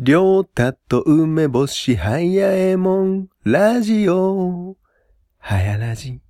りょうたと梅干し、はやえもん、ラジオ、はやラジ。